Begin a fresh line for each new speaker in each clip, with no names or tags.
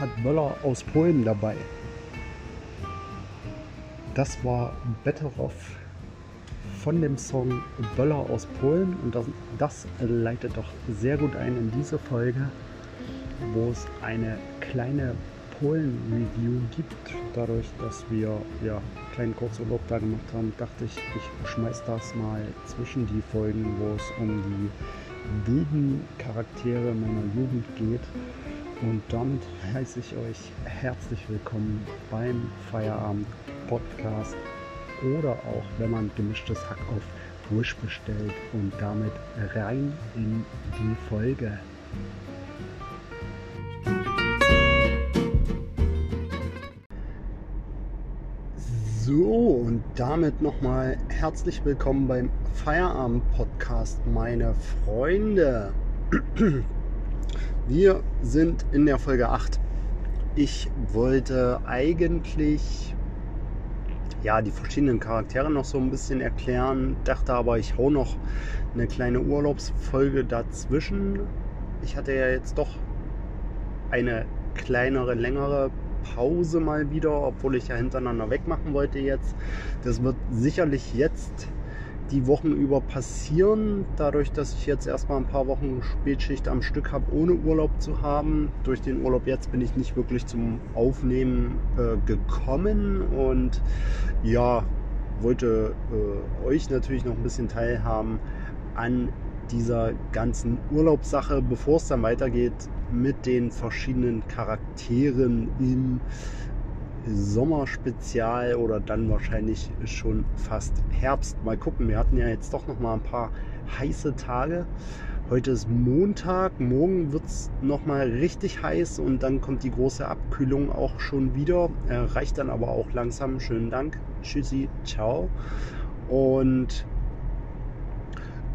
hat Möller aus Polen dabei. Das war Better Off von dem Song Böller aus Polen und das, das leitet doch sehr gut ein in diese Folge, wo es eine kleine Polen-Review gibt. Dadurch, dass wir ja kleinen Kurzurlaub da gemacht haben, dachte ich, ich schmeiß das mal zwischen die Folgen, wo es um die wilden Charaktere meiner Jugend geht. Und damit heiße ich euch herzlich willkommen beim Feierabend Podcast oder auch wenn man gemischtes Hack auf Wish bestellt und damit rein in die Folge. So, und damit nochmal herzlich willkommen beim Feierabend-Podcast, meine Freunde. Wir sind in der Folge 8. Ich wollte eigentlich ja, die verschiedenen Charaktere noch so ein bisschen erklären, dachte aber, ich hau noch eine kleine Urlaubsfolge dazwischen. Ich hatte ja jetzt doch eine kleinere, längere Pause mal wieder, obwohl ich ja hintereinander wegmachen wollte jetzt. Das wird sicherlich jetzt die Wochen über passieren, dadurch, dass ich jetzt erstmal ein paar Wochen Spätschicht am Stück habe, ohne Urlaub zu haben. Durch den Urlaub jetzt bin ich nicht wirklich zum Aufnehmen äh, gekommen. Und ja, wollte äh, euch natürlich noch ein bisschen teilhaben an dieser ganzen Urlaubssache, bevor es dann weitergeht mit den verschiedenen Charakteren im Sommerspezial oder dann wahrscheinlich schon fast Herbst. Mal gucken, wir hatten ja jetzt doch noch mal ein paar heiße Tage. Heute ist Montag, morgen wird es nochmal richtig heiß und dann kommt die große Abkühlung auch schon wieder. Äh, reicht dann aber auch langsam. Schönen Dank. Tschüssi, ciao. Und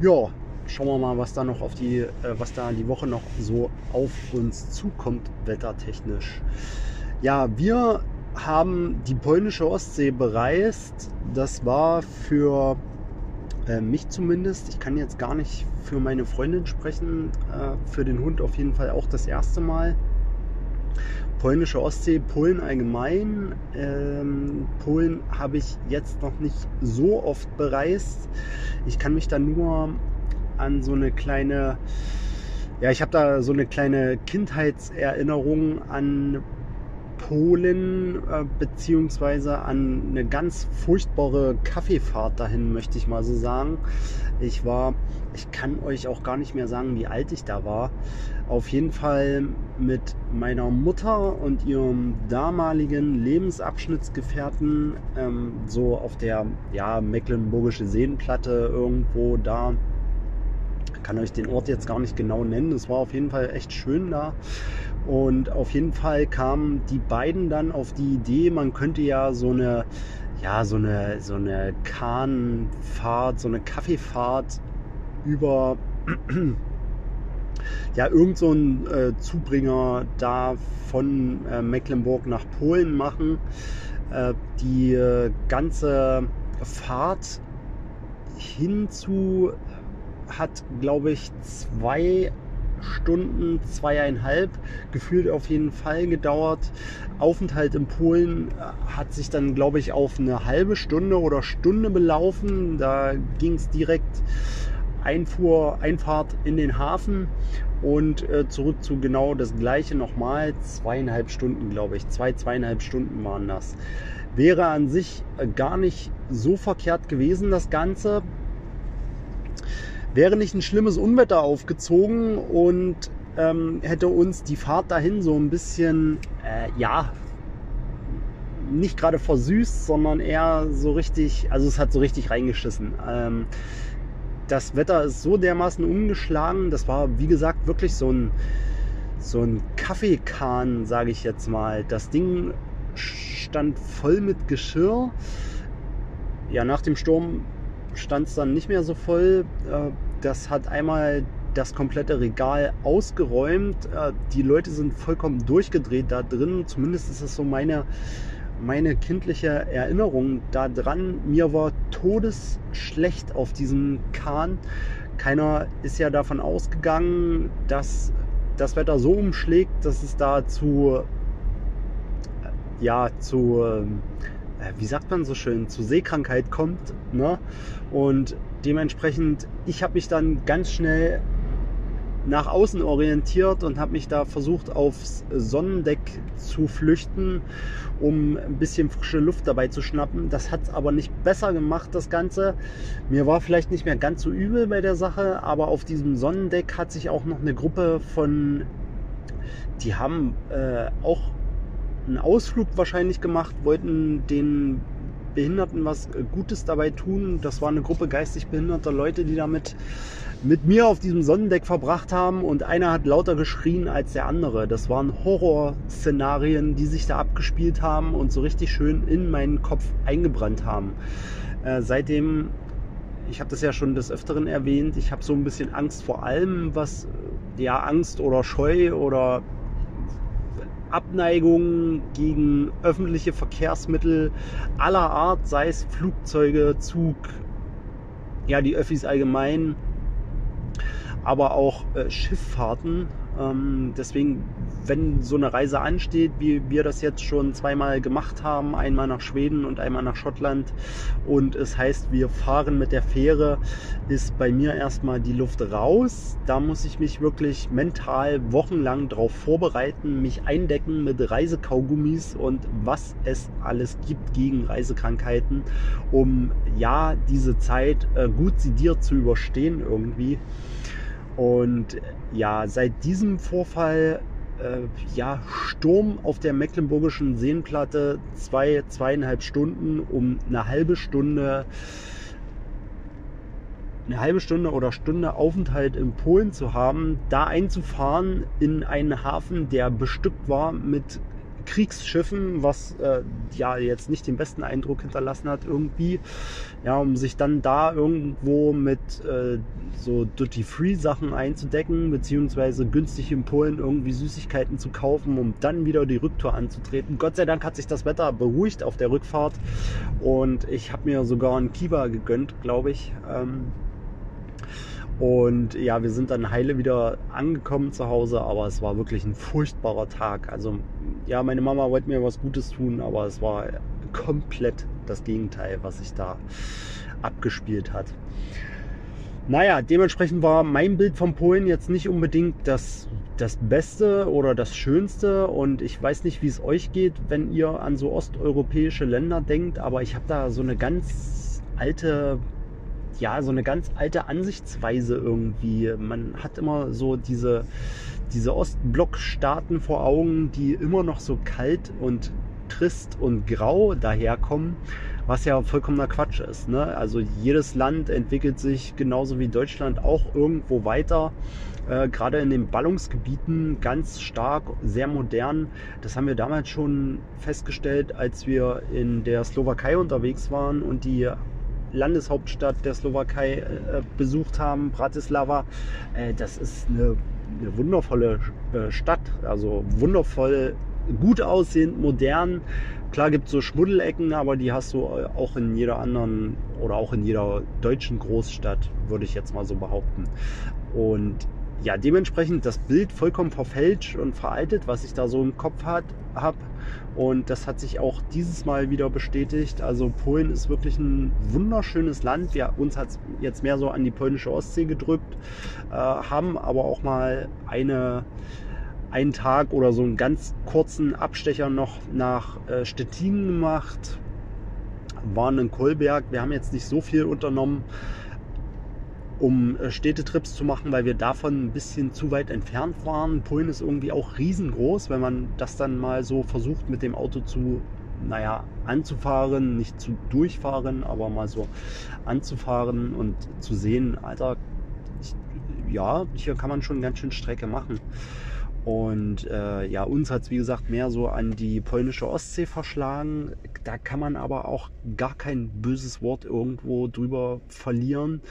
ja, schauen wir mal, was da noch auf die, äh, was da die Woche noch so auf uns zukommt, wettertechnisch. Ja, wir haben die polnische Ostsee bereist. Das war für äh, mich zumindest, ich kann jetzt gar nicht für meine Freundin sprechen, äh, für den Hund auf jeden Fall auch das erste Mal. Polnische Ostsee, Polen allgemein. Ähm, Polen habe ich jetzt noch nicht so oft bereist. Ich kann mich da nur an so eine kleine, ja, ich habe da so eine kleine Kindheitserinnerung an Polen äh, beziehungsweise an eine ganz furchtbare Kaffeefahrt dahin, möchte ich mal so sagen. Ich war, ich kann euch auch gar nicht mehr sagen, wie alt ich da war. Auf jeden Fall mit meiner Mutter und ihrem damaligen Lebensabschnittsgefährten ähm, so auf der ja, Mecklenburgische Seenplatte irgendwo da kann euch den Ort jetzt gar nicht genau nennen. Es war auf jeden Fall echt schön da. Und auf jeden Fall kamen die beiden dann auf die Idee, man könnte ja so eine, ja, so eine, so eine Kahnfahrt, so eine Kaffeefahrt über ja, irgend so ein äh, Zubringer da von äh, Mecklenburg nach Polen machen. Äh, die äh, ganze Fahrt hinzu hat, glaube ich, zwei Stunden, zweieinhalb, gefühlt auf jeden Fall gedauert. Aufenthalt in Polen äh, hat sich dann, glaube ich, auf eine halbe Stunde oder Stunde belaufen. Da ging es direkt Einfuhr, Einfahrt in den Hafen und äh, zurück zu genau das gleiche nochmal. Zweieinhalb Stunden, glaube ich. Zwei, zweieinhalb Stunden waren das. Wäre an sich äh, gar nicht so verkehrt gewesen, das Ganze. Wäre nicht ein schlimmes Unwetter aufgezogen und ähm, hätte uns die Fahrt dahin so ein bisschen, äh, ja, nicht gerade versüßt, sondern eher so richtig, also es hat so richtig reingeschissen. Ähm, das Wetter ist so dermaßen umgeschlagen, das war wie gesagt wirklich so ein, so ein Kaffeekahn, sage ich jetzt mal. Das Ding stand voll mit Geschirr. Ja, nach dem Sturm stand es dann nicht mehr so voll. Äh, das hat einmal das komplette Regal ausgeräumt. Äh, die Leute sind vollkommen durchgedreht da drin. Zumindest ist es so meine, meine kindliche Erinnerung daran. Mir war todesschlecht auf diesem Kahn. Keiner ist ja davon ausgegangen, dass das Wetter so umschlägt, dass es da zu ja zu, ähm, äh, wie sagt man so schön, zu Seekrankheit kommt. Ne? Und dementsprechend, ich habe mich dann ganz schnell nach außen orientiert und habe mich da versucht aufs Sonnendeck zu flüchten, um ein bisschen frische Luft dabei zu schnappen. Das hat es aber nicht besser gemacht, das Ganze. Mir war vielleicht nicht mehr ganz so übel bei der Sache, aber auf diesem Sonnendeck hat sich auch noch eine Gruppe von, die haben äh, auch einen Ausflug wahrscheinlich gemacht, wollten den Behinderten was Gutes dabei tun. Das war eine Gruppe geistig behinderter Leute, die damit mit mir auf diesem Sonnendeck verbracht haben und einer hat lauter geschrien als der andere. Das waren Horrorszenarien, die sich da abgespielt haben und so richtig schön in meinen Kopf eingebrannt haben. Äh, seitdem, ich habe das ja schon des Öfteren erwähnt, ich habe so ein bisschen Angst vor allem, was ja Angst oder Scheu oder Abneigung gegen öffentliche Verkehrsmittel aller Art, sei es Flugzeuge, Zug, ja, die Öffis allgemein, aber auch äh, Schifffahrten. Ähm, deswegen, wenn so eine Reise ansteht, wie wir das jetzt schon zweimal gemacht haben, einmal nach Schweden und einmal nach Schottland, und es heißt, wir fahren mit der Fähre, ist bei mir erstmal die Luft raus. Da muss ich mich wirklich mental wochenlang darauf vorbereiten, mich eindecken mit Reisekaugummis und was es alles gibt gegen Reisekrankheiten, um ja diese Zeit äh, gut sediert zu überstehen irgendwie. Und ja, seit diesem Vorfall, äh, ja, Sturm auf der Mecklenburgischen Seenplatte, zwei, zweieinhalb Stunden, um eine halbe Stunde, eine halbe Stunde oder Stunde Aufenthalt in Polen zu haben, da einzufahren in einen Hafen, der bestückt war mit Kriegsschiffen, was äh, ja jetzt nicht den besten Eindruck hinterlassen hat irgendwie. Ja, um sich dann da irgendwo mit äh, so Duty-Free-Sachen einzudecken, beziehungsweise günstig in Polen irgendwie Süßigkeiten zu kaufen, um dann wieder die Rücktour anzutreten. Gott sei Dank hat sich das Wetter beruhigt auf der Rückfahrt und ich habe mir sogar einen Kiva gegönnt, glaube ich. Ähm, und ja, wir sind dann heile wieder angekommen zu Hause, aber es war wirklich ein furchtbarer Tag. Also ja, meine Mama wollte mir was Gutes tun, aber es war komplett das Gegenteil, was sich da abgespielt hat. Naja, dementsprechend war mein Bild von Polen jetzt nicht unbedingt das, das Beste oder das Schönste. Und ich weiß nicht, wie es euch geht, wenn ihr an so osteuropäische Länder denkt, aber ich habe da so eine ganz alte ja, so eine ganz alte Ansichtsweise irgendwie. Man hat immer so diese, diese Ostblockstaaten vor Augen, die immer noch so kalt und trist und grau daherkommen, was ja vollkommener Quatsch ist. Ne? Also jedes Land entwickelt sich genauso wie Deutschland auch irgendwo weiter. Äh, gerade in den Ballungsgebieten ganz stark, sehr modern. Das haben wir damals schon festgestellt, als wir in der Slowakei unterwegs waren und die Landeshauptstadt der Slowakei äh, besucht haben, Bratislava. Äh, das ist eine, eine wundervolle äh, Stadt, also wundervoll, gut aussehend, modern. Klar gibt es so Schmuddelecken, aber die hast du äh, auch in jeder anderen oder auch in jeder deutschen Großstadt, würde ich jetzt mal so behaupten. Und ja, dementsprechend das Bild vollkommen verfälscht und veraltet, was ich da so im Kopf habe. Und das hat sich auch dieses Mal wieder bestätigt. Also Polen ist wirklich ein wunderschönes Land. Wir, uns hat es jetzt mehr so an die polnische Ostsee gedrückt, äh, haben aber auch mal eine, einen Tag oder so einen ganz kurzen Abstecher noch nach äh, Stettin gemacht, waren in Kolberg. Wir haben jetzt nicht so viel unternommen um äh, Städtetrips zu machen, weil wir davon ein bisschen zu weit entfernt waren. Polen ist irgendwie auch riesengroß, wenn man das dann mal so versucht mit dem Auto zu, naja, anzufahren, nicht zu durchfahren, aber mal so anzufahren und zu sehen, Alter, ich, ja, hier kann man schon ganz schön Strecke machen. Und äh, ja, uns hat es wie gesagt mehr so an die polnische Ostsee verschlagen. Da kann man aber auch gar kein böses Wort irgendwo drüber verlieren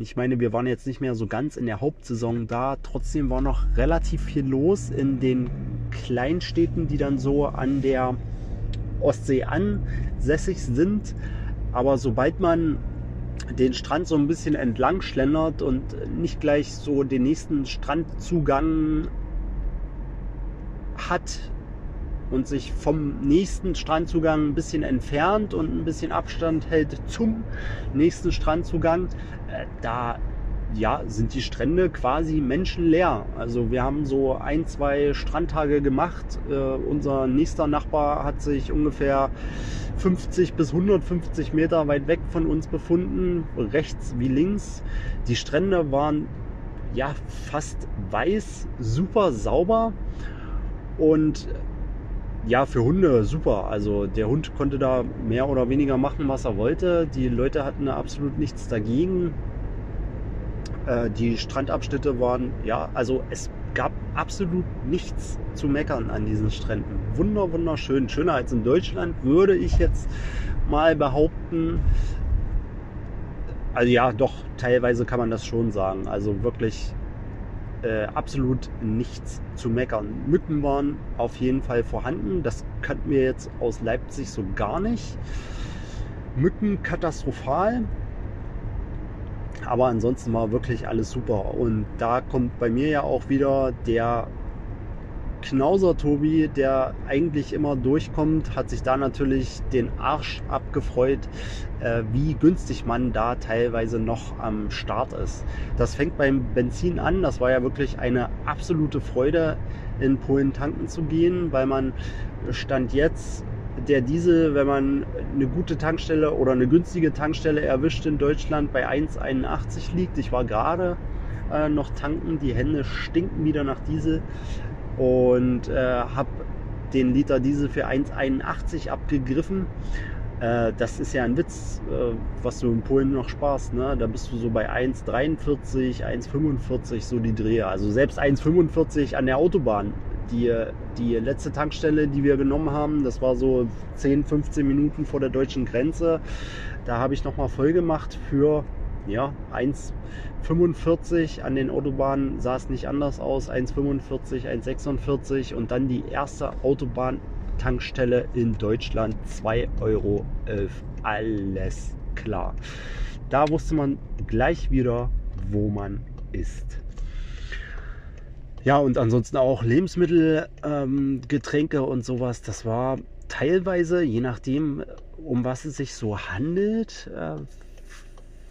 ich meine, wir waren jetzt nicht mehr so ganz in der Hauptsaison da. Trotzdem war noch relativ viel los in den Kleinstädten, die dann so an der Ostsee ansässig sind. Aber sobald man den Strand so ein bisschen entlang schlendert und nicht gleich so den nächsten Strandzugang hat, und sich vom nächsten Strandzugang ein bisschen entfernt und ein bisschen Abstand hält zum nächsten Strandzugang, äh, da ja, sind die Strände quasi menschenleer. Also wir haben so ein, zwei Strandtage gemacht. Äh, unser nächster Nachbar hat sich ungefähr 50 bis 150 Meter weit weg von uns befunden, rechts wie links. Die Strände waren ja fast weiß, super sauber und ja, für Hunde super. Also der Hund konnte da mehr oder weniger machen, was er wollte. Die Leute hatten absolut nichts dagegen. Äh, die Strandabschnitte waren, ja, also es gab absolut nichts zu meckern an diesen Stränden. Wunder, wunderschön. Schöner als in Deutschland, würde ich jetzt mal behaupten. Also ja, doch, teilweise kann man das schon sagen. Also wirklich äh, absolut nichts zu meckern. Mücken waren auf jeden Fall vorhanden. Das kannten wir jetzt aus Leipzig so gar nicht. Mücken katastrophal. Aber ansonsten war wirklich alles super. Und da kommt bei mir ja auch wieder der Knauser Tobi, der eigentlich immer durchkommt, hat sich da natürlich den Arsch abgefreut, äh, wie günstig man da teilweise noch am Start ist. Das fängt beim Benzin an. Das war ja wirklich eine absolute Freude, in Polen tanken zu gehen, weil man stand jetzt der Diesel, wenn man eine gute Tankstelle oder eine günstige Tankstelle erwischt in Deutschland, bei 1,81 liegt. Ich war gerade äh, noch tanken, die Hände stinken wieder nach Diesel und äh, habe den Liter Diesel für 1,81 abgegriffen. Äh, das ist ja ein Witz, äh, was du in Polen noch sparst. Ne? Da bist du so bei 1,43, 1,45 so die Drehe. Also selbst 1,45 an der Autobahn die, die letzte Tankstelle, die wir genommen haben, das war so 10, 15 Minuten vor der deutschen Grenze. Da habe ich nochmal voll gemacht für ja, 1,45 an den Autobahnen sah es nicht anders aus, 1,45, 1,46 und dann die erste Autobahntankstelle in Deutschland 2,11 Euro. Alles klar. Da wusste man gleich wieder, wo man ist. Ja, und ansonsten auch Lebensmittel, ähm, Getränke und sowas. Das war teilweise, je nachdem, um was es sich so handelt, äh,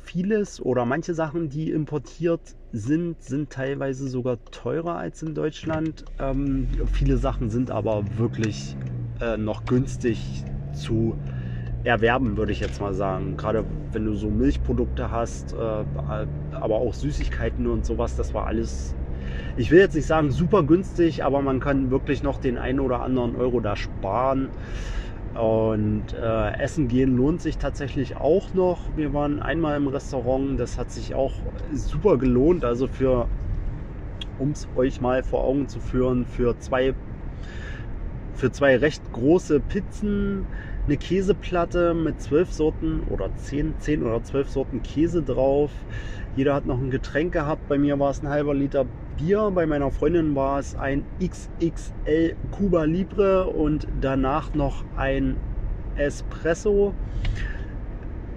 vieles oder manche Sachen, die importiert sind, sind teilweise sogar teurer als in Deutschland. Ähm, viele Sachen sind aber wirklich äh, noch günstig zu erwerben, würde ich jetzt mal sagen. Gerade wenn du so Milchprodukte hast, äh, aber auch Süßigkeiten und sowas, das war alles ich will jetzt nicht sagen super günstig, aber man kann wirklich noch den einen oder anderen Euro da sparen. Und äh, Essen gehen lohnt sich tatsächlich auch noch. Wir waren einmal im Restaurant, das hat sich auch super gelohnt. Also für, um es euch mal vor Augen zu führen, für zwei, für zwei recht große Pizzen, eine Käseplatte mit zwölf Sorten oder zehn, zehn oder zwölf Sorten Käse drauf. Jeder hat noch ein Getränk gehabt. Bei mir war es ein halber Liter Bier. Bei meiner Freundin war es ein XXL Cuba Libre und danach noch ein Espresso.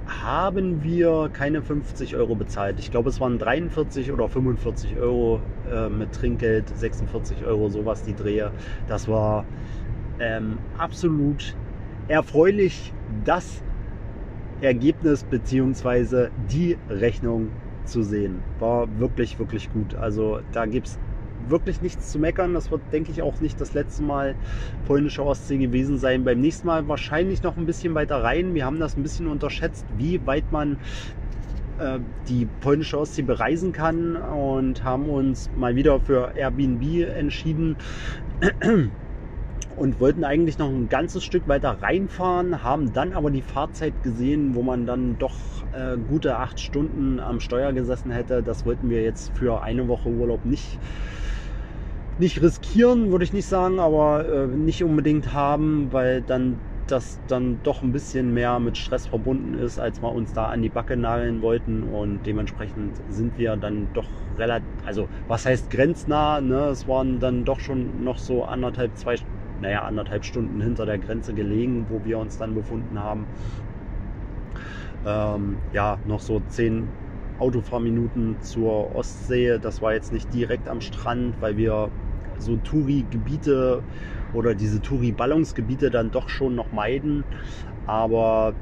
Haben wir keine 50 Euro bezahlt. Ich glaube, es waren 43 oder 45 Euro äh, mit Trinkgeld, 46 Euro, sowas die Drehe. Das war ähm, absolut erfreulich, das Ergebnis bzw. die Rechnung zu sehen. War wirklich, wirklich gut. Also da gibt es wirklich nichts zu meckern. Das wird, denke ich, auch nicht das letzte Mal polnische Ostsee gewesen sein. Beim nächsten Mal wahrscheinlich noch ein bisschen weiter rein. Wir haben das ein bisschen unterschätzt, wie weit man äh, die polnische Ostsee bereisen kann und haben uns mal wieder für Airbnb entschieden und wollten eigentlich noch ein ganzes Stück weiter reinfahren, haben dann aber die Fahrzeit gesehen, wo man dann doch äh, gute acht Stunden am Steuer gesessen hätte. Das wollten wir jetzt für eine Woche Urlaub nicht, nicht riskieren, würde ich nicht sagen, aber äh, nicht unbedingt haben, weil dann das dann doch ein bisschen mehr mit Stress verbunden ist, als wir uns da an die Backe nageln wollten. Und dementsprechend sind wir dann doch relativ, also was heißt grenznah, ne? Es waren dann doch schon noch so anderthalb, zwei Stunden naja, anderthalb Stunden hinter der Grenze gelegen, wo wir uns dann befunden haben. Ähm, ja, noch so zehn Autofahrminuten zur Ostsee. Das war jetzt nicht direkt am Strand, weil wir so Touri-Gebiete oder diese Touri-Ballungsgebiete dann doch schon noch meiden. Aber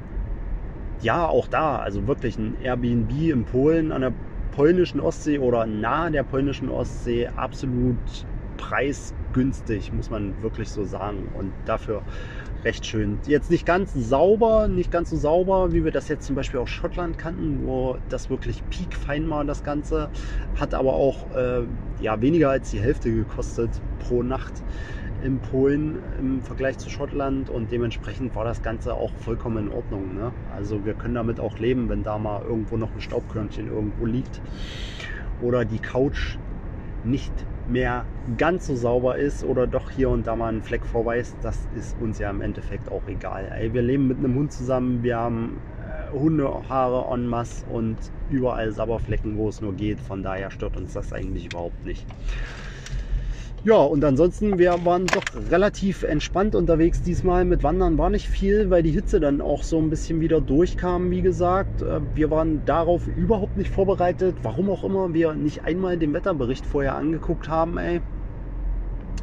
ja, auch da, also wirklich ein Airbnb in Polen an der polnischen Ostsee oder nahe der polnischen Ostsee absolut preisgünstig, muss man wirklich so sagen. Und dafür recht schön. Jetzt nicht ganz sauber, nicht ganz so sauber, wie wir das jetzt zum Beispiel aus Schottland kannten, wo das wirklich piekfein war, das Ganze. Hat aber auch äh, ja, weniger als die Hälfte gekostet pro Nacht in Polen im Vergleich zu Schottland und dementsprechend war das Ganze auch vollkommen in Ordnung. Ne? Also wir können damit auch leben, wenn da mal irgendwo noch ein Staubkörnchen irgendwo liegt oder die Couch nicht mehr ganz so sauber ist oder doch hier und da mal ein Fleck vorweist, das ist uns ja im Endeffekt auch egal. Ey, wir leben mit einem Hund zusammen, wir haben äh, Hundehaare en masse und überall Sabberflecken, wo es nur geht. Von daher stört uns das eigentlich überhaupt nicht. Ja, und ansonsten, wir waren doch relativ entspannt unterwegs diesmal. Mit Wandern war nicht viel, weil die Hitze dann auch so ein bisschen wieder durchkam, wie gesagt. Äh, wir waren darauf überhaupt nicht vorbereitet. Warum auch immer wir nicht einmal den Wetterbericht vorher angeguckt haben, ey.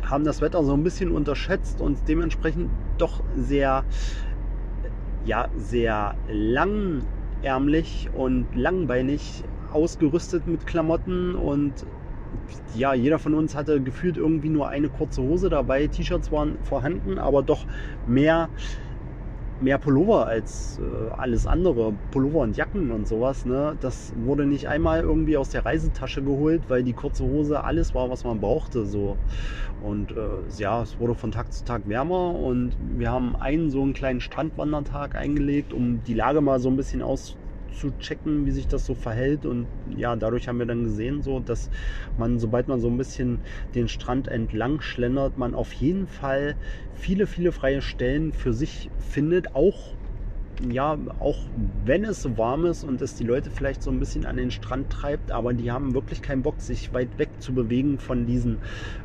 Haben das Wetter so ein bisschen unterschätzt und dementsprechend doch sehr, ja, sehr langärmlich und langbeinig ausgerüstet mit Klamotten und ja, jeder von uns hatte gefühlt irgendwie nur eine kurze Hose dabei. T-Shirts waren vorhanden, aber doch mehr, mehr Pullover als äh, alles andere. Pullover und Jacken und sowas. Ne? Das wurde nicht einmal irgendwie aus der Reisetasche geholt, weil die kurze Hose alles war, was man brauchte. So. Und äh, ja, es wurde von Tag zu Tag wärmer und wir haben einen so einen kleinen Strandwandertag eingelegt, um die Lage mal so ein bisschen aus zu checken, wie sich das so verhält. Und ja, dadurch haben wir dann gesehen, so, dass man, sobald man so ein bisschen den Strand entlang schlendert, man auf jeden Fall viele, viele freie Stellen für sich findet, auch ja, auch wenn es warm ist und es die Leute vielleicht so ein bisschen an den Strand treibt, aber die haben wirklich keinen Bock, sich weit weg zu bewegen von diesen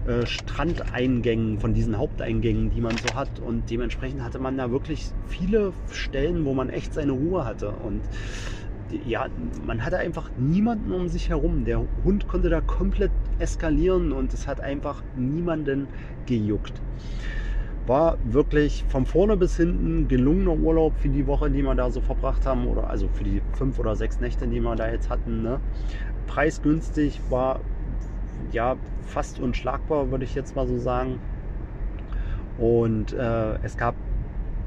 äh, Strandeingängen, von diesen Haupteingängen, die man so hat. Und dementsprechend hatte man da wirklich viele Stellen, wo man echt seine Ruhe hatte. Und ja, man hatte einfach niemanden um sich herum. Der Hund konnte da komplett eskalieren und es hat einfach niemanden gejuckt. War wirklich von vorne bis hinten gelungener Urlaub für die Woche, die wir da so verbracht haben, oder also für die fünf oder sechs Nächte, die wir da jetzt hatten. Ne? Preisgünstig war ja fast unschlagbar, würde ich jetzt mal so sagen. Und äh, es gab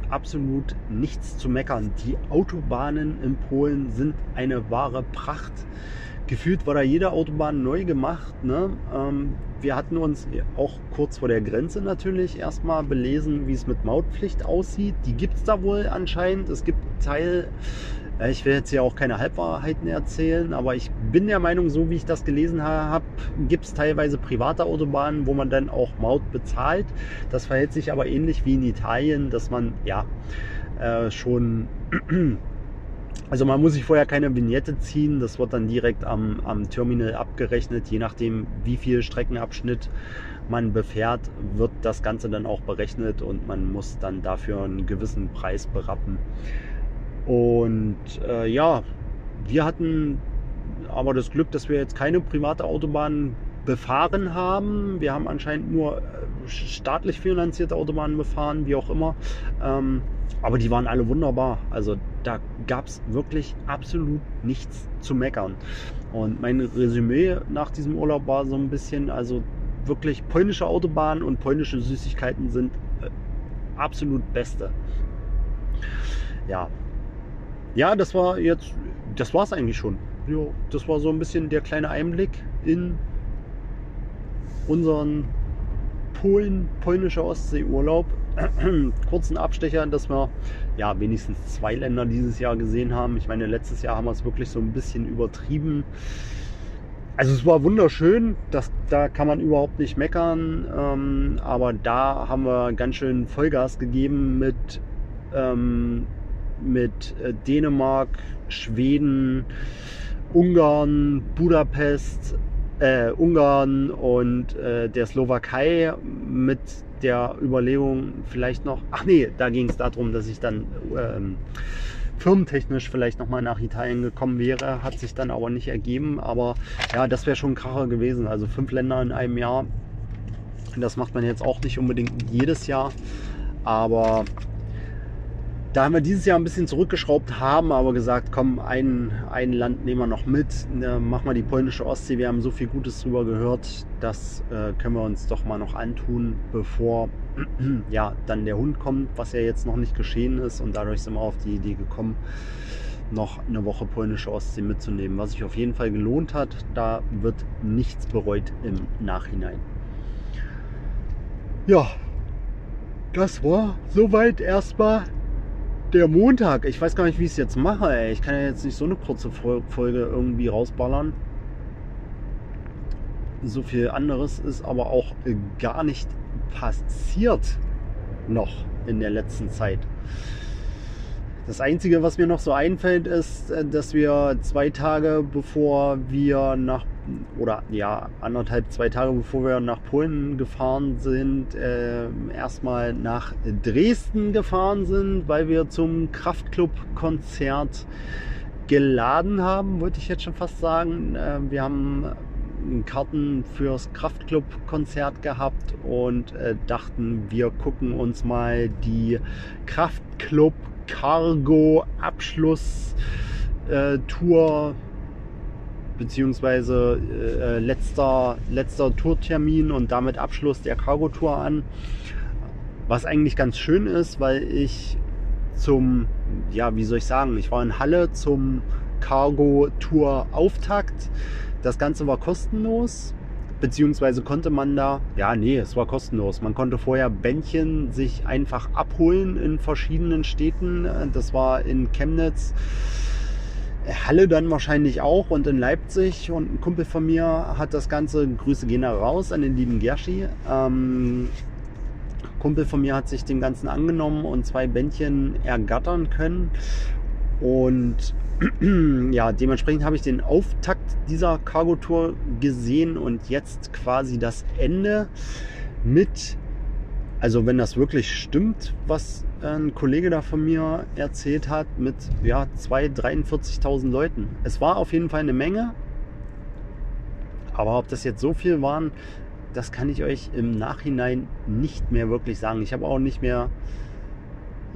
absolut nichts zu meckern. Die Autobahnen in Polen sind eine wahre Pracht. Gefühlt war da jede Autobahn neu gemacht. Ne? Ähm, wir hatten uns auch kurz vor der Grenze natürlich erstmal belesen, wie es mit Mautpflicht aussieht. Die gibt es da wohl anscheinend. Es gibt Teil ich will jetzt hier auch keine Halbwahrheiten erzählen, aber ich bin der Meinung, so wie ich das gelesen habe, gibt es teilweise private Autobahnen, wo man dann auch Maut bezahlt. Das verhält sich aber ähnlich wie in Italien, dass man ja äh, schon also man muss sich vorher keine Vignette ziehen, das wird dann direkt am, am Terminal abgerechnet, je nachdem wie viel Streckenabschnitt man befährt, wird das Ganze dann auch berechnet und man muss dann dafür einen gewissen Preis berappen. Und äh, ja, wir hatten aber das Glück, dass wir jetzt keine private Autobahn befahren haben. Wir haben anscheinend nur äh, staatlich finanzierte Autobahnen befahren, wie auch immer. Ähm, aber die waren alle wunderbar. Also da gab es wirklich absolut nichts zu meckern. Und mein Resümee nach diesem Urlaub war so ein bisschen, also wirklich polnische Autobahnen und polnische Süßigkeiten sind äh, absolut beste. Ja, ja, das war jetzt, das war es eigentlich schon. Ja, das war so ein bisschen der kleine Einblick in unseren Polen, polnischer Ostseeurlaub. Kurzen Abstecher, dass wir ja wenigstens zwei Länder dieses Jahr gesehen haben. Ich meine, letztes Jahr haben wir es wirklich so ein bisschen übertrieben. Also es war wunderschön, das, da kann man überhaupt nicht meckern, ähm, aber da haben wir ganz schön Vollgas gegeben mit ähm, mit äh, Dänemark, Schweden, Ungarn, Budapest, äh, Ungarn und äh, der Slowakei mit der Überlegung vielleicht noch, ach nee, da ging es darum, dass ich dann ähm, firmentechnisch vielleicht nochmal nach Italien gekommen wäre, hat sich dann aber nicht ergeben, aber ja, das wäre schon ein Kracher gewesen, also fünf Länder in einem Jahr. Das macht man jetzt auch nicht unbedingt jedes Jahr. Aber da haben wir dieses Jahr ein bisschen zurückgeschraubt, haben aber gesagt, komm, ein, ein Land nehmen wir noch mit, ne, mach mal die polnische Ostsee. Wir haben so viel Gutes drüber gehört, das äh, können wir uns doch mal noch antun, bevor ja, dann der Hund kommt, was ja jetzt noch nicht geschehen ist. Und dadurch sind wir auf die Idee gekommen, noch eine Woche polnische Ostsee mitzunehmen, was sich auf jeden Fall gelohnt hat. Da wird nichts bereut im Nachhinein. Ja, das war soweit erstmal der Montag. Ich weiß gar nicht, wie ich es jetzt mache. Ey. Ich kann ja jetzt nicht so eine kurze Folge irgendwie rausballern. So viel anderes ist aber auch gar nicht passiert noch in der letzten Zeit. Das Einzige, was mir noch so einfällt, ist, äh, dass wir zwei Tage bevor wir nach, oder ja, anderthalb, zwei Tage bevor wir nach Polen gefahren sind, äh, erstmal nach Dresden gefahren sind, weil wir zum Kraftclub-Konzert geladen haben, wollte ich jetzt schon fast sagen. Äh, wir haben Karten fürs Kraftclub-Konzert gehabt und äh, dachten, wir gucken uns mal die Kraftclub Cargo Abschluss äh, Tour beziehungsweise äh, letzter, letzter Tourtermin und damit Abschluss der Cargo Tour an. Was eigentlich ganz schön ist, weil ich zum, ja, wie soll ich sagen, ich war in Halle zum Cargo Tour Auftakt. Das Ganze war kostenlos beziehungsweise konnte man da, ja, nee, es war kostenlos. Man konnte vorher Bändchen sich einfach abholen in verschiedenen Städten. Das war in Chemnitz, Halle dann wahrscheinlich auch und in Leipzig. Und ein Kumpel von mir hat das Ganze, Grüße gehen da raus an den lieben Gerschi. Ähm, Kumpel von mir hat sich dem Ganzen angenommen und zwei Bändchen ergattern können. Und ja, dementsprechend habe ich den Auftakt dieser Cargo-Tour gesehen und jetzt quasi das Ende mit, also wenn das wirklich stimmt, was ein Kollege da von mir erzählt hat, mit ja, 2.000, 43.000 Leuten. Es war auf jeden Fall eine Menge, aber ob das jetzt so viel waren, das kann ich euch im Nachhinein nicht mehr wirklich sagen. Ich habe auch nicht mehr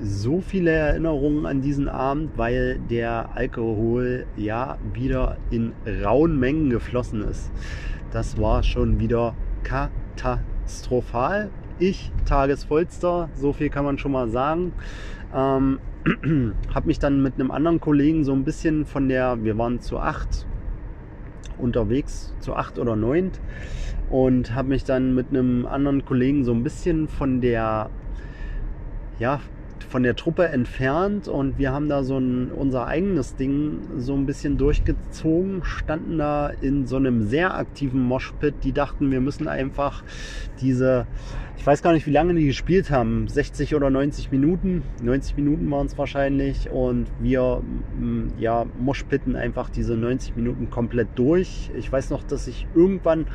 so viele Erinnerungen an diesen Abend, weil der Alkohol ja wieder in rauen Mengen geflossen ist. Das war schon wieder katastrophal. Ich tagesvollster, so viel kann man schon mal sagen. Ähm, habe mich dann mit einem anderen Kollegen so ein bisschen von der, wir waren zu acht unterwegs, zu acht oder neun und habe mich dann mit einem anderen Kollegen so ein bisschen von der ja, von der Truppe entfernt und wir haben da so ein, unser eigenes Ding so ein bisschen durchgezogen, standen da in so einem sehr aktiven Moshpit, die dachten, wir müssen einfach diese, ich weiß gar nicht, wie lange die gespielt haben, 60 oder 90 Minuten, 90 Minuten waren es wahrscheinlich und wir mm, ja Moshpitten einfach diese 90 Minuten komplett durch. Ich weiß noch, dass ich irgendwann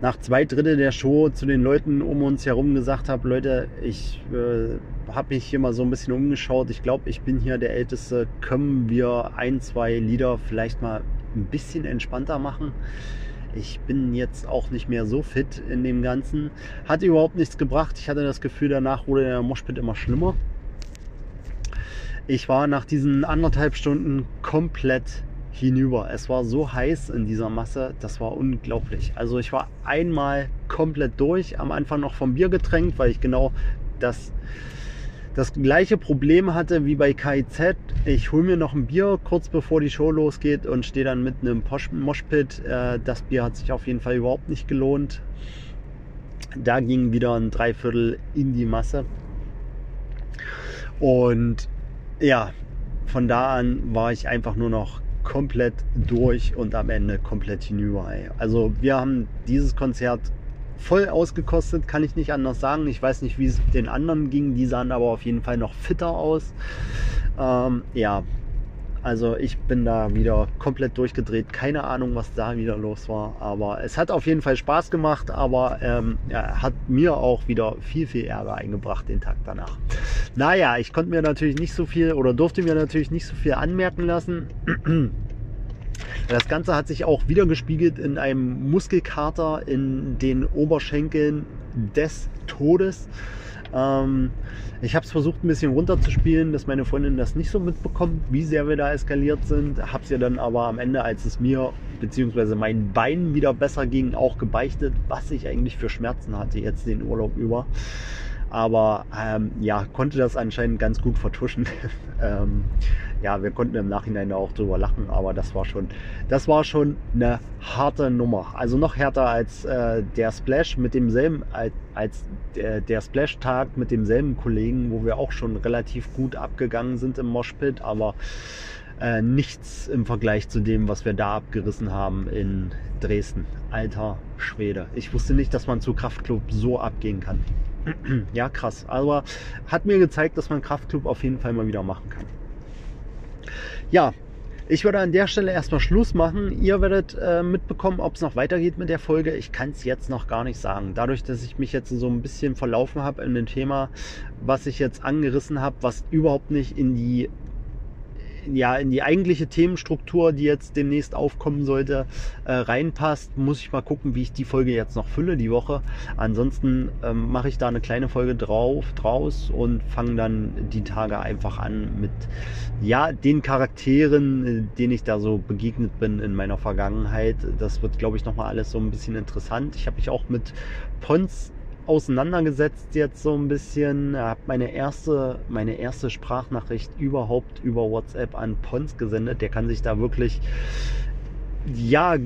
nach zwei Drittel der Show zu den Leuten um uns herum gesagt habe, Leute, ich äh, habe mich hier mal so ein bisschen umgeschaut. Ich glaube, ich bin hier der Älteste. Können wir ein, zwei Lieder vielleicht mal ein bisschen entspannter machen? Ich bin jetzt auch nicht mehr so fit in dem Ganzen. Hat überhaupt nichts gebracht. Ich hatte das Gefühl, danach wurde der Moshpit immer schlimmer. Ich war nach diesen anderthalb Stunden komplett hinüber. Es war so heiß in dieser Masse, das war unglaublich. Also ich war einmal komplett durch, am Anfang noch vom Bier getränkt, weil ich genau das, das gleiche Problem hatte wie bei KIZ. Ich hole mir noch ein Bier kurz bevor die Show losgeht und stehe dann mit einem Moshpit. Äh, das Bier hat sich auf jeden Fall überhaupt nicht gelohnt. Da ging wieder ein Dreiviertel in die Masse. Und ja, von da an war ich einfach nur noch komplett durch und am Ende komplett hinüber. Also wir haben dieses Konzert voll ausgekostet, kann ich nicht anders sagen. Ich weiß nicht, wie es den anderen ging. Die sahen aber auf jeden Fall noch fitter aus. Ähm, ja, also ich bin da wieder komplett durchgedreht. Keine Ahnung, was da wieder los war. Aber es hat auf jeden Fall Spaß gemacht, aber ähm, ja, hat mir auch wieder viel, viel Ärger eingebracht den Tag danach. Naja, ich konnte mir natürlich nicht so viel oder durfte mir natürlich nicht so viel anmerken lassen. Das Ganze hat sich auch wieder gespiegelt in einem Muskelkater in den Oberschenkeln des Todes. Ähm, ich habe es versucht ein bisschen runterzuspielen, dass meine Freundin das nicht so mitbekommt, wie sehr wir da eskaliert sind. Habe es ihr dann aber am Ende, als es mir bzw. meinen Beinen wieder besser ging, auch gebeichtet, was ich eigentlich für Schmerzen hatte jetzt den Urlaub über. Aber ähm, ja, konnte das anscheinend ganz gut vertuschen. ähm, ja, wir konnten im Nachhinein auch drüber lachen, aber das war schon, das war schon eine harte Nummer. Also noch härter als äh, der Splash mit demselben, als, als der, der Splash-Tag mit demselben Kollegen, wo wir auch schon relativ gut abgegangen sind im Moshpit, aber äh, nichts im Vergleich zu dem, was wir da abgerissen haben in Dresden. Alter Schwede. Ich wusste nicht, dass man zu Kraftclub so abgehen kann. Ja, krass. Aber hat mir gezeigt, dass man Kraftclub auf jeden Fall mal wieder machen kann. Ja, ich würde an der Stelle erstmal Schluss machen. Ihr werdet äh, mitbekommen, ob es noch weitergeht mit der Folge. Ich kann es jetzt noch gar nicht sagen. Dadurch, dass ich mich jetzt so ein bisschen verlaufen habe in dem Thema, was ich jetzt angerissen habe, was überhaupt nicht in die ja, in die eigentliche Themenstruktur, die jetzt demnächst aufkommen sollte, äh, reinpasst, muss ich mal gucken, wie ich die Folge jetzt noch fülle die Woche. Ansonsten ähm, mache ich da eine kleine Folge drauf, draus und fange dann die Tage einfach an mit ja, den Charakteren, äh, denen ich da so begegnet bin in meiner Vergangenheit. Das wird, glaube ich, nochmal alles so ein bisschen interessant. Ich habe mich auch mit Pons auseinandergesetzt jetzt so ein bisschen. Habe meine erste, meine erste Sprachnachricht überhaupt über WhatsApp an Pons gesendet. Der kann sich da wirklich ja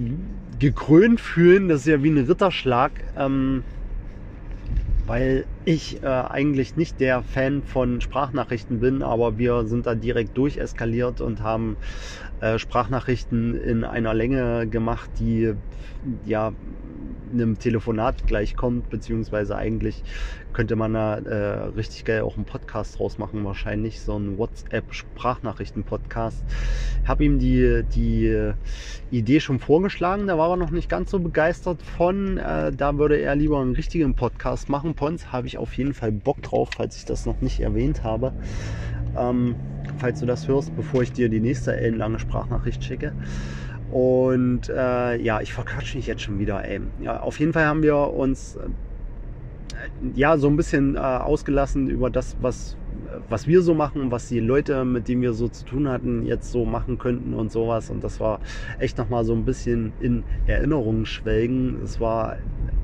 gekrönt fühlen. Das ist ja wie ein Ritterschlag. Ähm, weil ich äh, eigentlich nicht der Fan von Sprachnachrichten bin, aber wir sind da direkt durcheskaliert und haben äh, Sprachnachrichten in einer Länge gemacht, die ja einem Telefonat gleichkommt, beziehungsweise eigentlich könnte man da äh, richtig geil auch einen Podcast draus machen, wahrscheinlich so ein WhatsApp-Sprachnachrichten-Podcast. Habe ihm die, die Idee schon vorgeschlagen, da war er noch nicht ganz so begeistert von. Äh, da würde er lieber einen richtigen Podcast machen. Pons habe ich auf jeden Fall Bock drauf, falls ich das noch nicht erwähnt habe. Ähm, falls du das hörst, bevor ich dir die nächste ellenlange Sprachnachricht schicke. Und äh, ja, ich verquatsche mich jetzt schon wieder, ey. Ja, auf jeden Fall haben wir uns äh, ja so ein bisschen äh, ausgelassen über das, was, was wir so machen, was die Leute, mit denen wir so zu tun hatten, jetzt so machen könnten und sowas. Und das war echt nochmal so ein bisschen in Erinnerung schwelgen. Es war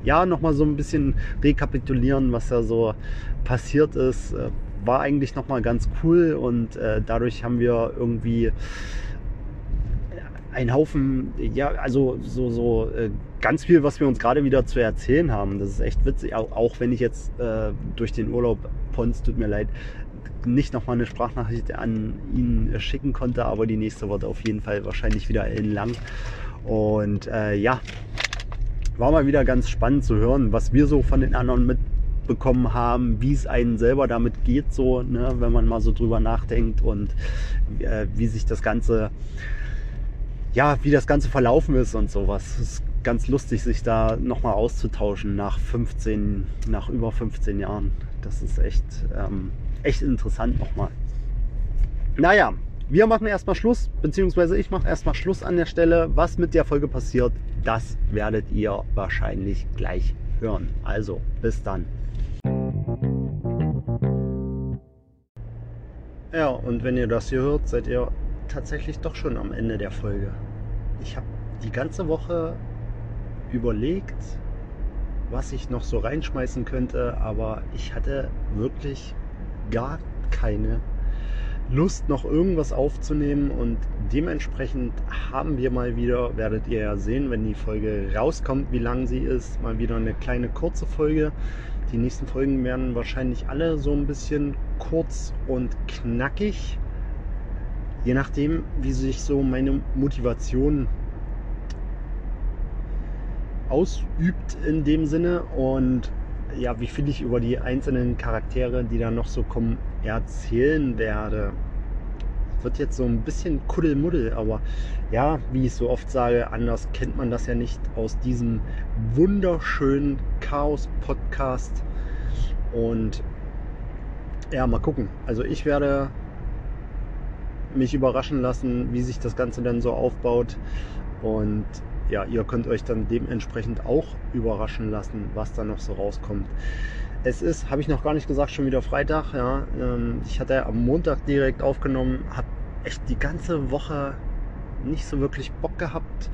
ja nochmal so ein bisschen rekapitulieren, was da so passiert ist. Äh, war eigentlich nochmal ganz cool und äh, dadurch haben wir irgendwie ein Haufen, ja, also so, so äh, ganz viel, was wir uns gerade wieder zu erzählen haben. Das ist echt witzig, auch, auch wenn ich jetzt äh, durch den Urlaub, Pons, tut mir leid, nicht nochmal eine Sprachnachricht an ihn schicken konnte, aber die nächste wird auf jeden Fall wahrscheinlich wieder ellenlang. Und äh, ja, war mal wieder ganz spannend zu hören, was wir so von den anderen mitbekommen haben, wie es einen selber damit geht, so, ne, wenn man mal so drüber nachdenkt und äh, wie sich das Ganze ja, wie das Ganze verlaufen ist und sowas. Es ist ganz lustig, sich da nochmal auszutauschen nach 15, nach über 15 Jahren. Das ist echt, ähm, echt interessant nochmal. Naja, wir machen erstmal Schluss, beziehungsweise ich mache erstmal Schluss an der Stelle. Was mit der Folge passiert, das werdet ihr wahrscheinlich gleich hören. Also, bis dann. Ja, und wenn ihr das hier hört, seid ihr tatsächlich doch schon am Ende der Folge. Ich habe die ganze Woche überlegt, was ich noch so reinschmeißen könnte, aber ich hatte wirklich gar keine Lust, noch irgendwas aufzunehmen und dementsprechend haben wir mal wieder, werdet ihr ja sehen, wenn die Folge rauskommt, wie lang sie ist, mal wieder eine kleine kurze Folge. Die nächsten Folgen werden wahrscheinlich alle so ein bisschen kurz und knackig je nachdem, wie sich so meine Motivation ausübt in dem Sinne und ja, wie viel ich über die einzelnen Charaktere, die da noch so kommen, erzählen werde. Wird jetzt so ein bisschen Kuddelmuddel, aber ja, wie ich so oft sage, anders kennt man das ja nicht aus diesem wunderschönen Chaos-Podcast. Und ja, mal gucken. Also ich werde mich überraschen lassen, wie sich das Ganze dann so aufbaut. Und ja, ihr könnt euch dann dementsprechend auch überraschen lassen, was da noch so rauskommt. Es ist, habe ich noch gar nicht gesagt, schon wieder Freitag. Ja. Ähm, ich hatte am Montag direkt aufgenommen, habe echt die ganze Woche nicht so wirklich Bock gehabt.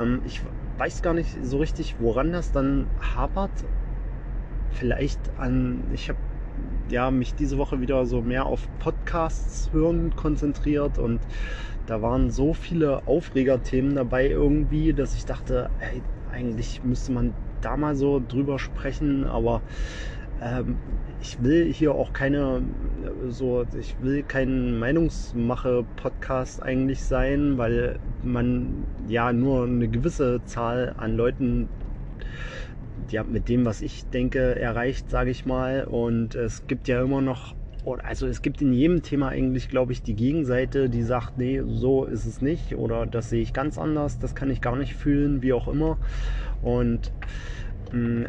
Ähm, ich weiß gar nicht so richtig, woran das dann hapert. Vielleicht an, ich habe ja, mich diese Woche wieder so mehr auf Podcasts hören konzentriert und da waren so viele Aufregerthemen dabei irgendwie, dass ich dachte, ey, eigentlich müsste man da mal so drüber sprechen, aber ähm, ich will hier auch keine so, ich will kein Meinungsmache-Podcast eigentlich sein, weil man ja nur eine gewisse Zahl an Leuten ja, mit dem, was ich denke, erreicht, sage ich mal. Und es gibt ja immer noch, also es gibt in jedem Thema eigentlich, glaube ich, die Gegenseite, die sagt, nee, so ist es nicht oder das sehe ich ganz anders, das kann ich gar nicht fühlen, wie auch immer. Und mh, hm,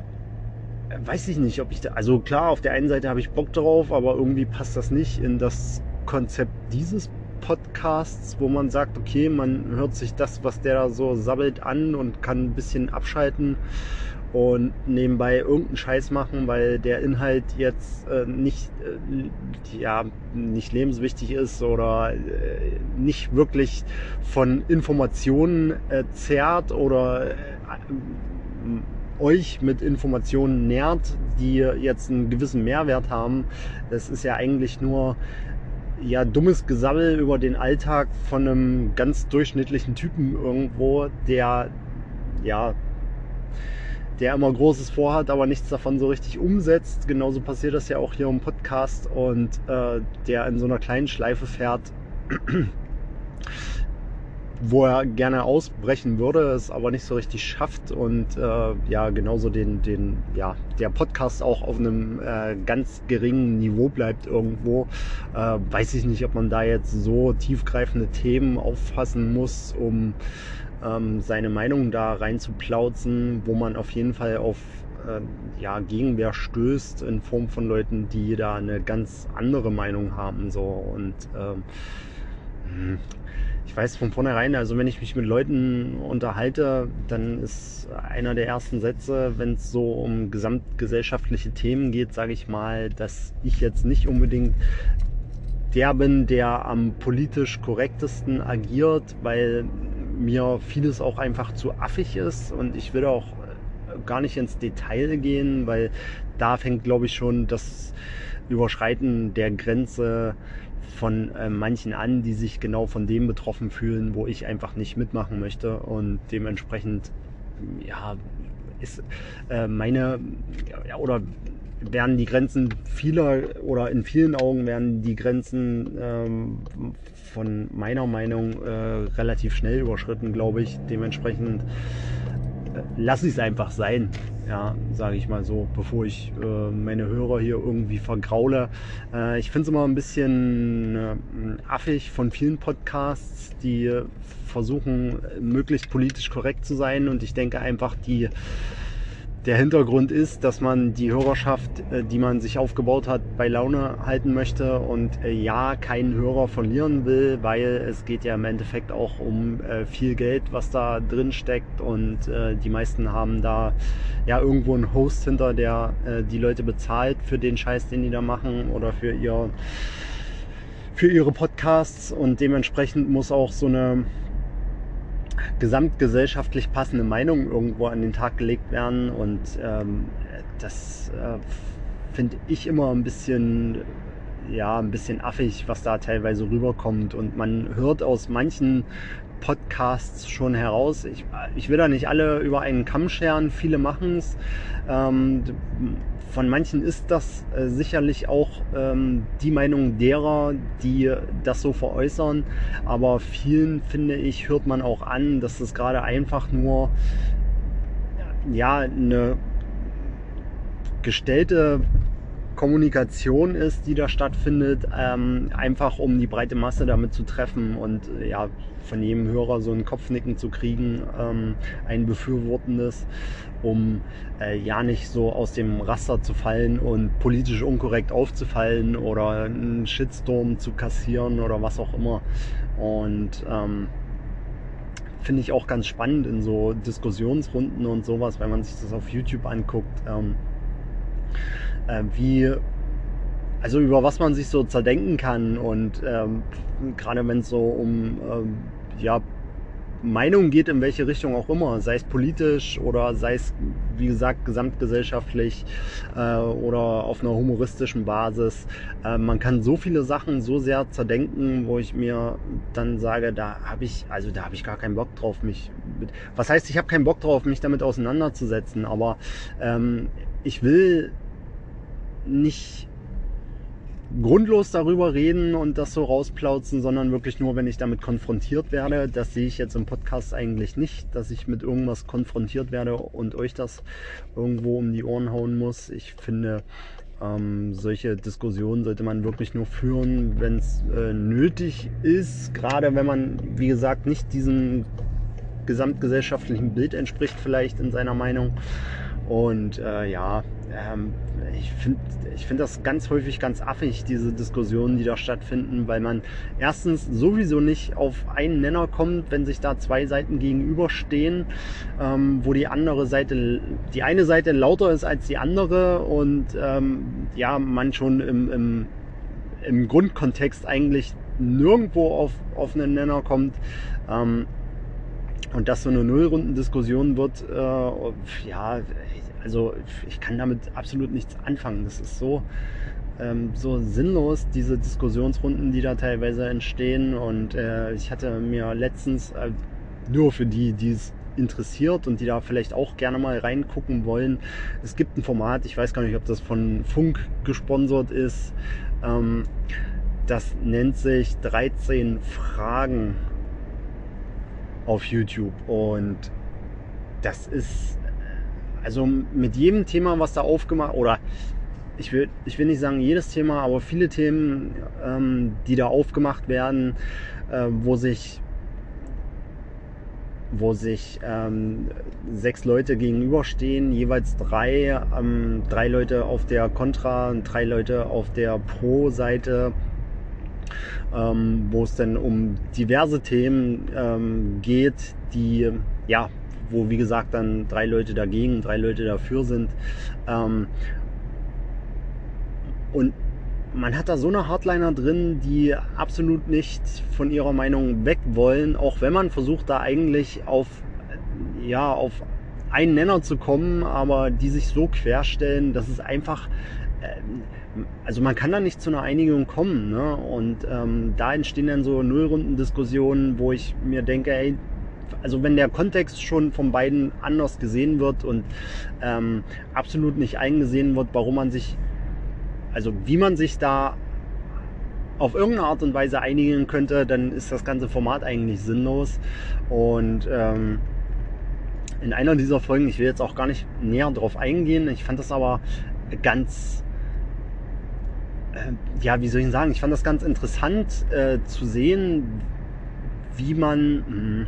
weiß ich nicht, ob ich da, also klar, auf der einen Seite habe ich Bock drauf, aber irgendwie passt das nicht in das Konzept dieses Podcasts, wo man sagt, okay, man hört sich das, was der da so sabbelt an und kann ein bisschen abschalten und nebenbei irgendeinen Scheiß machen, weil der Inhalt jetzt äh, nicht, äh, ja, nicht lebenswichtig ist oder äh, nicht wirklich von Informationen äh, zerrt oder äh, euch mit Informationen nährt, die jetzt einen gewissen Mehrwert haben. Das ist ja eigentlich nur ja, dummes Gesammel über den Alltag von einem ganz durchschnittlichen Typen irgendwo, der ja der immer Großes vorhat, aber nichts davon so richtig umsetzt. Genauso passiert das ja auch hier im Podcast und äh, der in so einer kleinen Schleife fährt, wo er gerne ausbrechen würde, es aber nicht so richtig schafft und äh, ja, genauso den, den, ja, der Podcast auch auf einem äh, ganz geringen Niveau bleibt irgendwo. Äh, weiß ich nicht, ob man da jetzt so tiefgreifende Themen auffassen muss, um ähm, seine Meinung da rein zu plauzen, wo man auf jeden Fall auf äh, ja, Gegenwehr stößt in Form von Leuten, die da eine ganz andere Meinung haben. So. Und ähm, hm, ich weiß von vornherein, also wenn ich mich mit Leuten unterhalte, dann ist einer der ersten Sätze, wenn es so um gesamtgesellschaftliche Themen geht, sage ich mal, dass ich jetzt nicht unbedingt der bin, der am politisch korrektesten agiert, weil mir vieles auch einfach zu affig ist und ich will auch äh, gar nicht ins Detail gehen, weil da fängt, glaube ich, schon das Überschreiten der Grenze von äh, manchen an, die sich genau von dem betroffen fühlen, wo ich einfach nicht mitmachen möchte und dementsprechend ja ist äh, meine ja, oder werden die Grenzen vieler oder in vielen Augen werden die Grenzen ähm, von meiner Meinung äh, relativ schnell überschritten, glaube ich. Dementsprechend äh, lasse ich es einfach sein, ja, sage ich mal so, bevor ich äh, meine Hörer hier irgendwie vergraule. Äh, ich finde es immer ein bisschen äh, affig von vielen Podcasts, die versuchen, möglichst politisch korrekt zu sein und ich denke einfach, die der Hintergrund ist, dass man die Hörerschaft, äh, die man sich aufgebaut hat, bei Laune halten möchte und äh, ja, keinen Hörer verlieren will, weil es geht ja im Endeffekt auch um äh, viel Geld, was da drin steckt und die meisten haben da ja irgendwo einen Host hinter, der die Leute bezahlt für den Scheiß, den die da machen oder für ihr für ihre Podcasts und dementsprechend muss auch so eine gesamtgesellschaftlich passende Meinungen irgendwo an den Tag gelegt werden. Und ähm, das äh, finde ich immer ein bisschen, ja, ein bisschen affig, was da teilweise rüberkommt. Und man hört aus manchen Podcasts schon heraus. Ich, ich will da nicht alle über einen Kamm scheren, viele machen es. Ähm, von manchen ist das äh, sicherlich auch ähm, die Meinung derer, die das so veräußern. Aber vielen, finde ich, hört man auch an, dass das gerade einfach nur ja, eine gestellte Kommunikation ist, die da stattfindet, ähm, einfach um die breite Masse damit zu treffen und äh, ja, von jedem Hörer so ein Kopfnicken zu kriegen, ähm, ein befürwortendes, um äh, ja nicht so aus dem Raster zu fallen und politisch unkorrekt aufzufallen oder einen Shitstorm zu kassieren oder was auch immer. Und ähm, finde ich auch ganz spannend in so Diskussionsrunden und sowas, wenn man sich das auf YouTube anguckt, ähm, äh, wie also über was man sich so zerdenken kann und ähm, gerade wenn es so um ähm, ja, Meinung geht, in welche Richtung auch immer, sei es politisch oder sei es, wie gesagt, gesamtgesellschaftlich äh, oder auf einer humoristischen Basis. Äh, man kann so viele Sachen so sehr zerdenken, wo ich mir dann sage, da habe ich, also da habe ich gar keinen Bock drauf, mich mit, was heißt, ich habe keinen Bock drauf, mich damit auseinanderzusetzen, aber ähm, ich will nicht grundlos darüber reden und das so rausplauzen, sondern wirklich nur, wenn ich damit konfrontiert werde. Das sehe ich jetzt im Podcast eigentlich nicht, dass ich mit irgendwas konfrontiert werde und euch das irgendwo um die Ohren hauen muss. Ich finde, ähm, solche Diskussionen sollte man wirklich nur führen, wenn es äh, nötig ist, gerade wenn man, wie gesagt, nicht diesem gesamtgesellschaftlichen Bild entspricht vielleicht in seiner Meinung. Und äh, ja, ähm, ich finde ich find das ganz häufig ganz affig, diese Diskussionen, die da stattfinden, weil man erstens sowieso nicht auf einen Nenner kommt, wenn sich da zwei Seiten gegenüberstehen, ähm, wo die andere Seite, die eine Seite lauter ist als die andere und ähm, ja, man schon im, im, im Grundkontext eigentlich nirgendwo auf, auf einen Nenner kommt. Ähm, und das so eine Nullrunden-Diskussion wird, äh, ja, also ich kann damit absolut nichts anfangen. Das ist so, ähm, so sinnlos, diese Diskussionsrunden, die da teilweise entstehen. Und äh, ich hatte mir letztens, äh, nur für die, die es interessiert und die da vielleicht auch gerne mal reingucken wollen, es gibt ein Format, ich weiß gar nicht, ob das von Funk gesponsert ist. Ähm, das nennt sich 13 Fragen auf YouTube. Und das ist also mit jedem Thema, was da aufgemacht oder ich will, ich will nicht sagen jedes Thema, aber viele Themen, ähm, die da aufgemacht werden, äh, wo sich wo sich ähm, sechs Leute gegenüberstehen, jeweils drei, ähm, drei Leute auf der Contra und drei Leute auf der Pro-Seite, ähm, wo es dann um diverse Themen ähm, geht, die ja wo wie gesagt dann drei Leute dagegen, drei Leute dafür sind. Ähm, und man hat da so eine Hardliner drin, die absolut nicht von ihrer Meinung weg wollen, auch wenn man versucht da eigentlich auf, ja, auf einen Nenner zu kommen, aber die sich so querstellen, dass es einfach, äh, also man kann da nicht zu einer Einigung kommen. Ne? Und ähm, da entstehen dann so Nullrunden-Diskussionen, wo ich mir denke, ey, also wenn der Kontext schon von beiden anders gesehen wird und ähm, absolut nicht eingesehen wird, warum man sich, also wie man sich da auf irgendeine Art und Weise einigen könnte, dann ist das ganze Format eigentlich sinnlos. Und ähm, in einer dieser Folgen, ich will jetzt auch gar nicht näher drauf eingehen, ich fand das aber ganz, ja, wie soll ich sagen, ich fand das ganz interessant äh, zu sehen, wie man, mh, hm,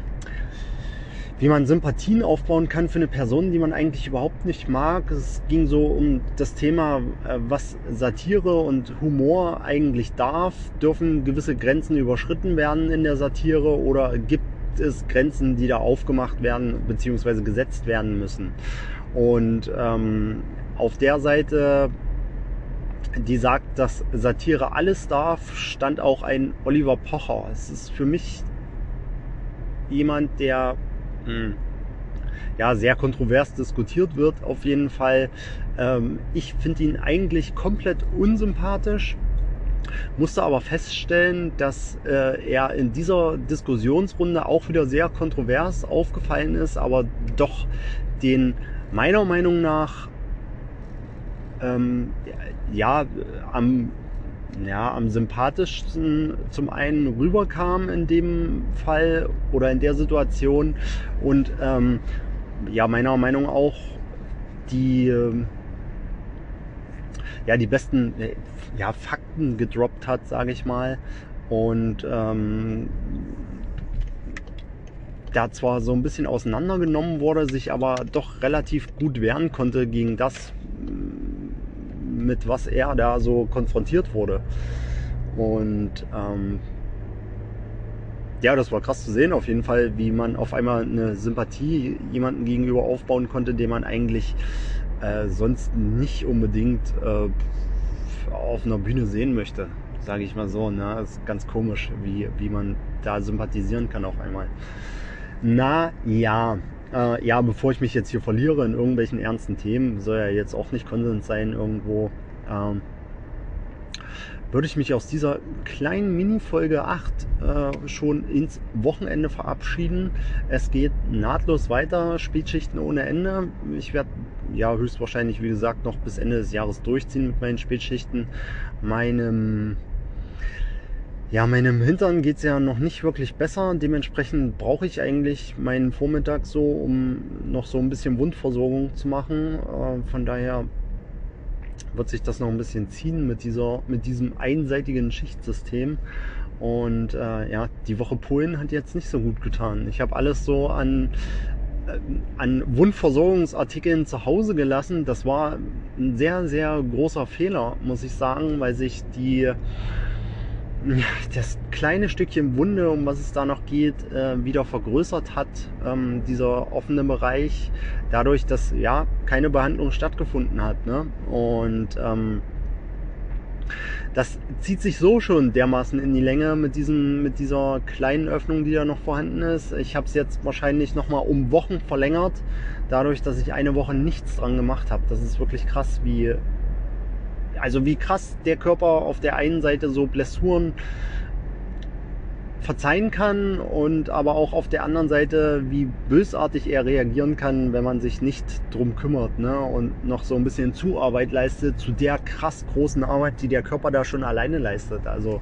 wie man Sympathien aufbauen kann für eine Person, die man eigentlich überhaupt nicht mag. Es ging so um das Thema, äh, was Satire und Humor eigentlich darf. Dürfen gewisse Grenzen überschritten werden in der Satire oder gibt es Grenzen, die da aufgemacht werden bzw. gesetzt werden müssen? Und ähm, auf der Seite, die sagt, dass Satire alles darf, stand auch ein Oliver Pocher. Es ist für mich jemand, der hm. ja, sehr kontrovers diskutiert wird, auf jeden Fall. Ähm, ich finde ihn eigentlich komplett unsympathisch, musste aber feststellen, dass äh, er in dieser Diskussionsrunde auch wieder sehr kontrovers aufgefallen ist, aber doch den meiner Meinung nach ähm, ja am ja, am sympathischsten zum einen rüberkam in dem Fall oder in der Situation und ähm, ja, meiner Meinung auch die, ja, die besten äh, ja, Fakten gedroppt hat, sage ich mal. Und ähm, der zwar so ein bisschen auseinandergenommen wurde, sich aber doch relativ gut wehren konnte gegen das, mit was er da so konfrontiert wurde. Und ähm, ja, das war krass zu sehen, auf jeden Fall, wie man auf einmal eine Sympathie jemandem gegenüber aufbauen konnte, den man eigentlich äh, sonst nicht unbedingt äh, auf einer Bühne sehen möchte, sage ich mal so. Ne? Ist ganz komisch, wie, wie man da sympathisieren kann auf einmal. Na ja, äh, ja, bevor ich mich jetzt hier verliere in irgendwelchen ernsten Themen, soll ja jetzt auch nicht Konsens sein irgendwo. Ähm, würde ich mich aus dieser kleinen Mini-Folge 8 äh, schon ins Wochenende verabschieden. Es geht nahtlos weiter, Spätschichten ohne Ende. Ich werde ja höchstwahrscheinlich, wie gesagt, noch bis Ende des Jahres durchziehen mit meinen Spätschichten. Meinem ja, meinem Hintern geht es ja noch nicht wirklich besser. Dementsprechend brauche ich eigentlich meinen Vormittag so, um noch so ein bisschen Wundversorgung zu machen. Äh, von daher wird sich das noch ein bisschen ziehen mit, dieser, mit diesem einseitigen Schichtsystem. Und äh, ja, die Woche Polen hat jetzt nicht so gut getan. Ich habe alles so an, äh, an Wundversorgungsartikeln zu Hause gelassen. Das war ein sehr, sehr großer Fehler, muss ich sagen, weil sich die das kleine Stückchen Wunde, um was es da noch geht, äh, wieder vergrößert hat, ähm, dieser offene Bereich, dadurch, dass ja keine Behandlung stattgefunden hat. Ne? Und ähm, das zieht sich so schon dermaßen in die Länge mit, diesem, mit dieser kleinen Öffnung, die da noch vorhanden ist. Ich habe es jetzt wahrscheinlich nochmal um Wochen verlängert, dadurch, dass ich eine Woche nichts dran gemacht habe. Das ist wirklich krass, wie, also wie krass der Körper auf der einen Seite so Blessuren verzeihen kann und aber auch auf der anderen Seite, wie bösartig er reagieren kann, wenn man sich nicht drum kümmert ne? und noch so ein bisschen Zuarbeit leistet zu der krass großen Arbeit, die der Körper da schon alleine leistet. Also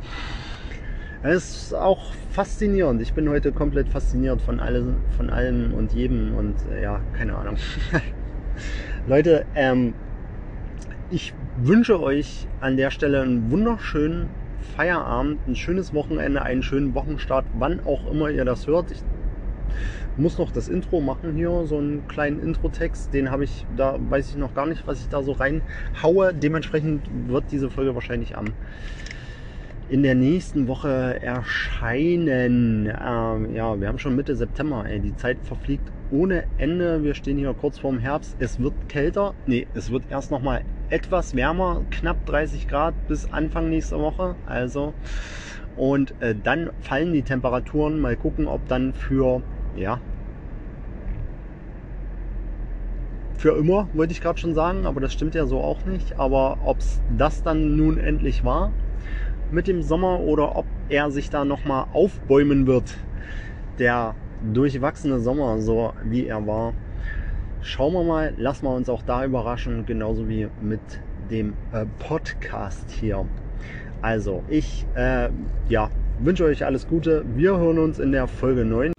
es ist auch faszinierend. Ich bin heute komplett fasziniert von, alle, von allem und jedem und ja, keine Ahnung. Leute, ähm, ich wünsche euch an der Stelle einen wunderschönen Feierabend, ein schönes Wochenende, einen schönen Wochenstart, wann auch immer ihr das hört. Ich muss noch das Intro machen hier, so einen kleinen Intro-Text. Den habe ich, da weiß ich noch gar nicht, was ich da so reinhaue. Dementsprechend wird diese Folge wahrscheinlich am in der nächsten Woche erscheinen. Ähm, ja, wir haben schon Mitte September. Ey. Die Zeit verfliegt ohne Ende. Wir stehen hier kurz vorm Herbst. Es wird kälter. Nee, es wird erst noch mal etwas wärmer, knapp 30 Grad bis Anfang nächster Woche. Also und äh, dann fallen die Temperaturen. Mal gucken, ob dann für ja für immer, wollte ich gerade schon sagen, aber das stimmt ja so auch nicht. Aber ob es das dann nun endlich war mit dem Sommer oder ob er sich da nochmal aufbäumen wird, der durchwachsene Sommer, so wie er war. Schauen wir mal, lassen wir uns auch da überraschen, genauso wie mit dem äh, Podcast hier. Also, ich äh, ja, wünsche euch alles Gute. Wir hören uns in der Folge 9.